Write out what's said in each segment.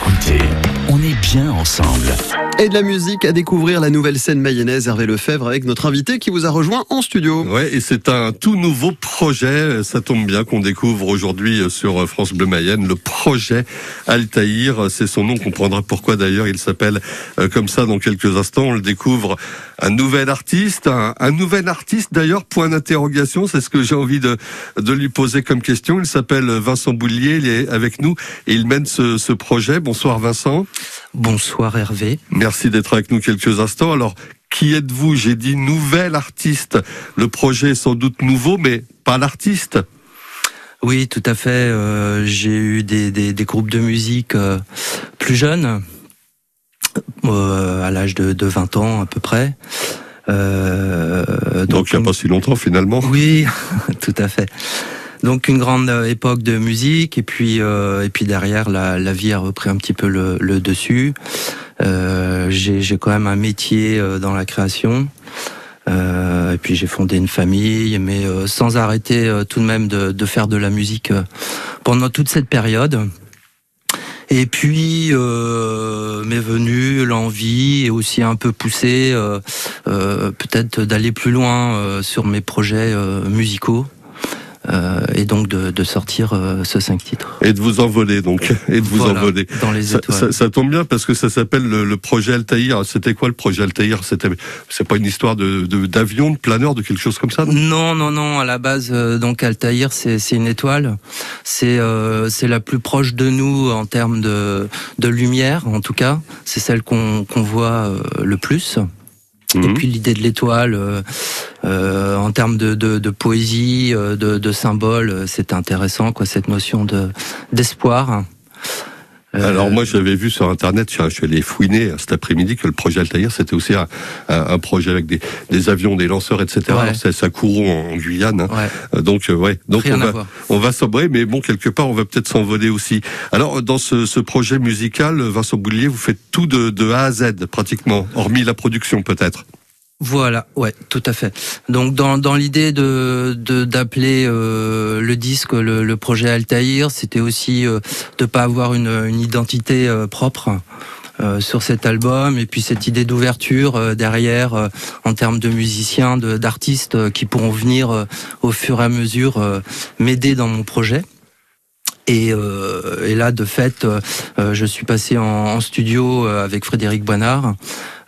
écoutez, on est bien ensemble. Et de la musique à découvrir la nouvelle scène mayonnaise Hervé Lefebvre avec notre invité qui vous a rejoint en studio. Ouais, et c'est un tout nouveau projet. Ça tombe bien qu'on découvre aujourd'hui sur France Bleu Mayenne le projet Altaïr. C'est son nom. On comprendra pourquoi d'ailleurs il s'appelle euh, comme ça dans quelques instants. On le découvre un nouvel artiste, un, nouvel artiste d'ailleurs. Point d'interrogation, c'est ce que j'ai envie de, de lui poser comme question. Il s'appelle Vincent Boulier. Il est avec nous et il mène ce, ce projet. Bonsoir Vincent. Bonsoir Hervé. Merci d'être avec nous quelques instants. Alors, qui êtes-vous? J'ai dit nouvel artiste. Le projet est sans doute nouveau, mais pas l'artiste. Oui, tout à fait. Euh, j'ai eu des, des, groupes de musique euh, plus jeunes, euh, à l'âge de, de, 20 ans à peu près. donc, il n'y a pas si longtemps finalement. Oui, tout à fait. Donc une grande euh, époque de musique et puis euh, et puis derrière la, vie a repris un petit peu le, dessus. Euh, j'ai quand même un métier dans la création. Et puis j'ai fondé une famille, mais sans arrêter tout de même de, de, faire de la musique pendant toute cette période. Et puis euh, m'est venue l'envie et aussi un peu poussé euh, peut-être d'aller plus loin sur mes projets musicaux. Euh, et donc de, de sortir euh, ce cinq titres. Et de vous envoler donc, et de vous envoler. Dans les étoiles. Ça, ça, tombe bien parce que ça s'appelle le, projet Altaïr. C'était quoi le projet Altaïr? C'était, c'est pas une histoire de, d'avion, de, planeur, de quelque chose comme ça Non, non, non. À la base, euh, donc Altaïr, c'est, c'est une étoile. C'est, c'est la plus proche de nous en termes de, de lumière, en tout cas. C'est celle qu'on, qu'on voit le plus. Et mhm. puis l'idée de l'étoile, euh, euh, en termes de, de, de poésie, euh, de, de symboles, c'est intéressant, quoi, cette notion de d'espoir. Euh, Alors moi j'avais vu sur internet, je suis allé fouiner cet après-midi que le projet Altaïr c'était aussi un, un, projet avec des, des, avions, des lanceurs, etc. C'est ça court en, Guyane. Hein. Euh, donc euh, ouais, donc on va, on va sombrer, mais bon quelque part on va peut-être s'envoler aussi. Alors dans ce, ce, projet musical, Vincent Boulier, vous faites tout de, de A à Z pratiquement, hormis la production peut-être? Voilà, ouais, tout à fait. Donc dans, dans l'idée de d'appeler euh, le disque le, projet Altaïr, c'était aussi euh, de pas avoir une, une identité euh, propre. Euh, sur cet album et puis cette idée d'ouverture derrière en termes de musiciens, d'artistes qui pourront venir au fur et à mesure m'aider dans mon projet. Et, et, là, de fait, je suis passé en, en studio avec Frédéric Boinard.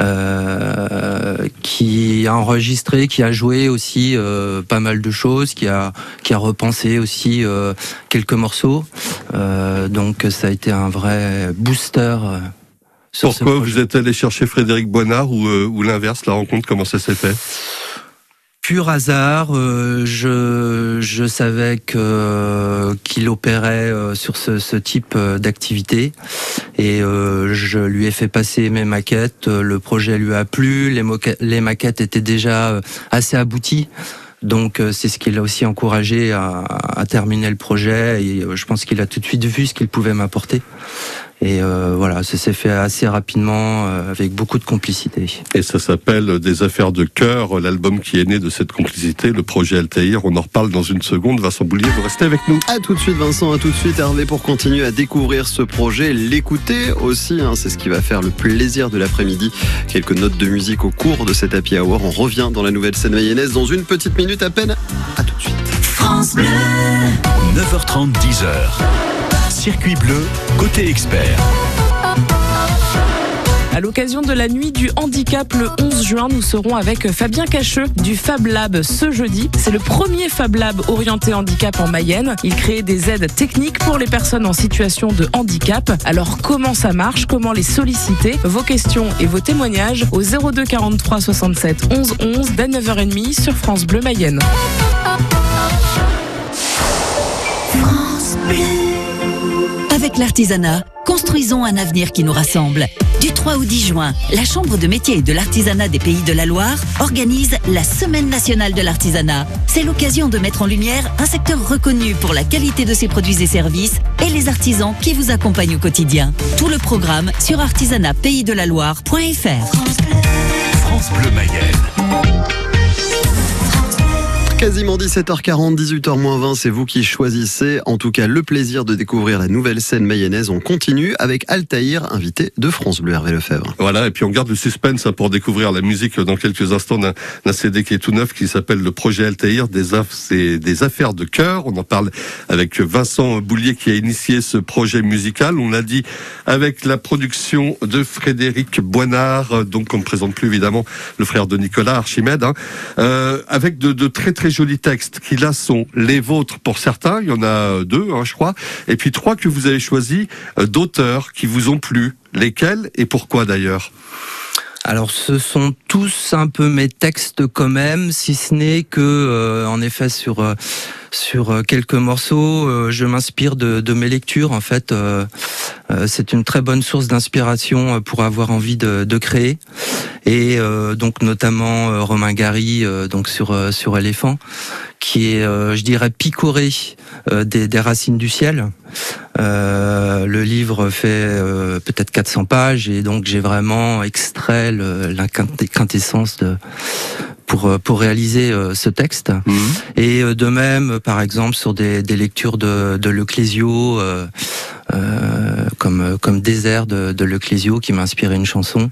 Euh, qui a enregistré, qui a joué aussi euh, pas mal de choses, qui a qui a repensé aussi euh, quelques morceaux. donc ça a été un vrai booster. Pourquoi vous êtes allé chercher Frédéric Boinard ou, ou l'inverse, la rencontre, comment ça s'est fait? Pur hasard, euh, je, savais qu'il opérait euh, sur ce, type euh, d'activité et je lui ai fait passer mes maquettes. Le projet lui a plu, les, les maquettes étaient déjà assez abouties. Donc c'est ce qui l'a aussi encouragé à, à, terminer le projet et je pense qu'il a tout de suite vu ce qu'il pouvait m'apporter. Et euh, voilà, ça s'est fait assez rapidement euh, avec beaucoup de complicité. Et ça s'appelle Des affaires de cœur, l'album qui est né de cette complicité, le projet Altaïr. On en reparle dans une seconde. Vincent Boulier, vous restez avec nous. À tout de suite Vincent, à tout de suite Hervé pour continuer à découvrir ce projet, l'écouter aussi. Hein, c'est ce qui va faire le plaisir de l'après-midi. Quelques notes de musique au cours de cet happy hour. On revient dans la nouvelle scène mayonnaise dans une petite minute à peine. À tout de suite. France Bleu. 9h30, 10h. Circuit bleu, côté expert. À l'occasion de la nuit du handicap le 11 juin, nous serons avec Fabien Cacheux du Fab Lab ce jeudi. C'est le premier Fab Lab orienté handicap en Mayenne. Il crée des aides techniques pour les personnes en situation de handicap. Alors comment ça marche? Comment les solliciter? Vos questions et vos témoignages au 02 43 67 11 11 dès 9h30 sur France Bleu Mayenne. France Bleu. Avec l'artisanat, construisons un avenir qui nous rassemble. Du 3 au 10 juin, la Chambre de métier et de l'artisanat des pays de la Loire organise la Semaine nationale de l'artisanat. C'est l'occasion de mettre en lumière un secteur reconnu pour la qualité de ses produits et services et les artisans qui vous accompagnent au quotidien. Tout le programme sur artisanatpaysdelaloire.fr. France Bleu Mayenne. Quasiment 17h40, 18h20, c'est vous qui choisissez. En tout cas, le plaisir de découvrir la nouvelle scène mayonnaise. On continue avec Altaïr, invité de France Bleu Hervé Lefebvre. Voilà, et puis on garde le suspense hein, pour découvrir la musique dans quelques instants d'un CD qui est tout neuf, qui s'appelle le projet Altaïr, des, affaires de cœur. On en parle avec Vincent Boulier qui a initié ce projet musical. On l'a dit avec la production de Frédéric Boinard, donc on ne présente plus évidemment le frère de Nicolas Archimède, hein, euh, avec de très très jolis textes qui là sont les vôtres pour certains, il y en a deux, hein, je crois, et puis trois que vous avez choisis euh, d'auteurs qui vous ont plu. Lesquels et pourquoi d'ailleurs? Alors ce sont tous un peu mes textes quand même, si ce n'est que euh, en effet sur euh, sur quelques morceaux, je m'inspire de, mes lectures. En fait, c'est une très bonne source d'inspiration pour avoir envie de, créer et euh, donc notamment euh, Romain Gary euh, donc sur sur éléphant qui est je dirais picoré des, racines du ciel. le livre fait peut-être 400 pages et donc j'ai vraiment extrait la quintessence de pour pour réaliser ce texte. Mhm. Et de même, par exemple, sur des, des lectures de, de Leclésio, comme comme Désert de, de Leclésio, qui m'a inspiré une chanson.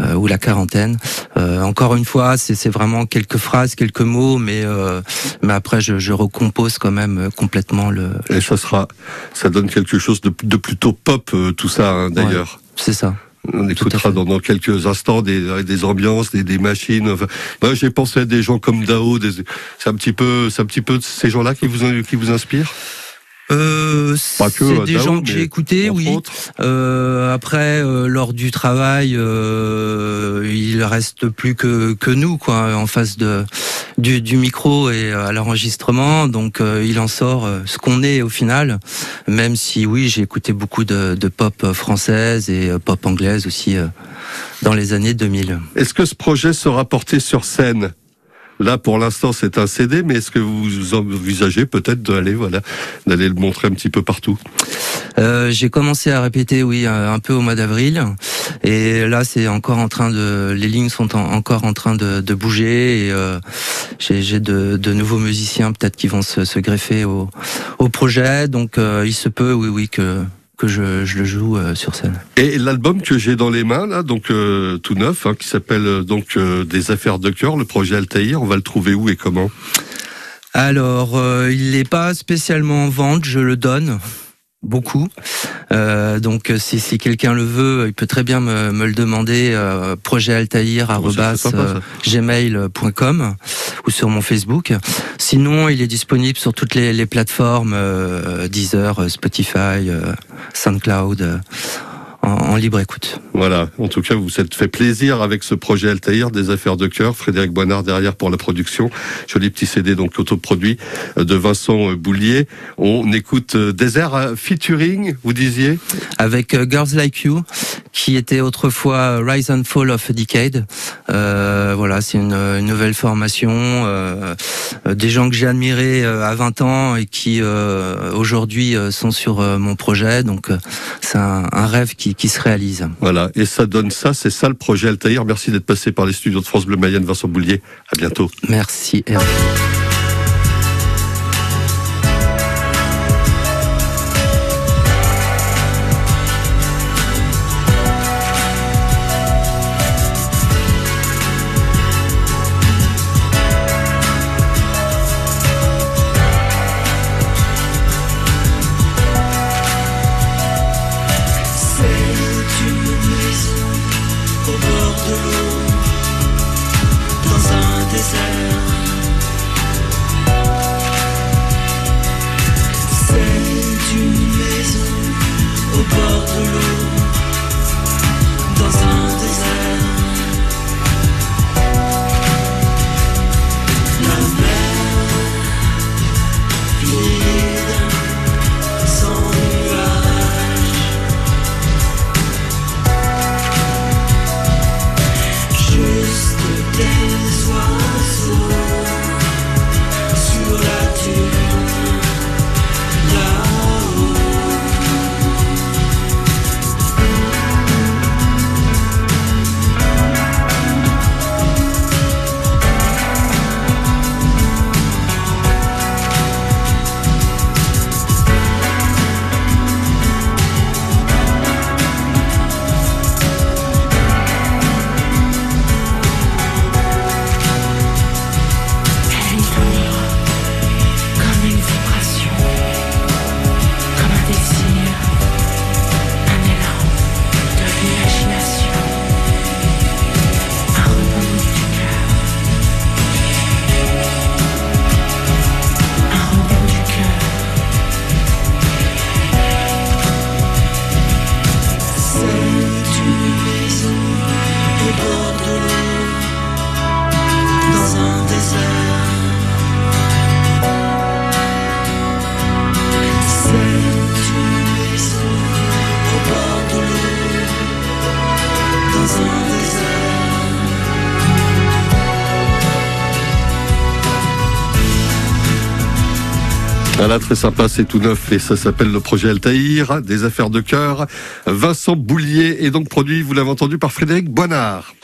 Euh, ou la quarantaine. Euh, encore une fois, c'est vraiment quelques phrases, quelques mots, mais euh, mais après je, je, recompose quand même complètement le. Et ça sera, ça donne quelque chose de, de plutôt pop tout ça hein, d'ailleurs. c'est ça. On écoutera dans, dans, quelques instants des, des ambiances, des, des machines. Enfin, moi, j'ai pensé à des gens comme Dao. C'est un petit peu, c'est un petit peu ces gens-là qui vous qui vous inspirent? Euh, c'est des gens que j'ai écoutés, oui. Euh, après, euh, lors du travail, euh, il reste plus que que nous, quoi, en face de du, du micro et à l'enregistrement. Donc, euh, il en sort ce qu'on est au final. Même si, oui, j'ai écouté beaucoup de, de, pop française et pop anglaise aussi dans les années 2000. Est-ce que ce projet sera porté sur scène? Là, pour l'instant, c'est un CD, mais est-ce que vous envisagez peut-être d'aller, voilà, d'aller le montrer un petit peu partout? Euh, J'ai commencé à répéter, oui, un peu au mois d'avril, et là, c'est encore en train de, les lignes sont encore en train de, de bouger, et euh, j'ai de, de, nouveaux musiciens peut-être qui vont se, se greffer au, au, projet, donc euh, il se peut, oui, oui, que que je, je, le joue euh, sur scène. Et l'album que j'ai dans les mains là, donc euh, tout neuf, hein, qui s'appelle euh, donc des affaires de cœur, le projet Altaïr, on va le trouver où et comment? Alors, il n'est pas spécialement en vente, je le donne beaucoup. Euh, donc si, si quelqu'un le veut, il peut très bien me, me le demander euh, projetaltaïr@gmail.com ou sur mon Facebook. Sinon, il est disponible sur toutes les, les plateformes euh, Deezer, Spotify, euh, SoundCloud en, libre écoute. Voilà, en tout cas, vous vous êtes fait plaisir avec ce projet Altaïr, des affaires de cœur. Frédéric Boinard derrière pour la production. Joli petit CD donc autoproduit euh, de Vincent Boulier. On écoute euh, Désert featuring, vous disiez? Avec euh, Girls Like You, qui était autrefois Rise and Fall of a Decade. Euh, voilà, c'est une, une, nouvelle formation. Euh, des gens que j'ai admirés à 20 ans et qui euh, aujourd'hui sont sur mon projet. Donc c'est un, un, rêve qui qui, se réalise. Voilà, et ça donne ça, c'est ça le projet Altaïr. Merci d'être passé par les studios de France Bleu Mayenne, Vincent Boulier. À bientôt. Merci Hervé. C'est une maison au bord de l'eau. Voilà, très sympa, c'est tout neuf et ça s'appelle le projet Altaïr, des affaires de cœur. Vincent Boulier est donc produit, vous l'avez entendu, par Frédéric Boinard.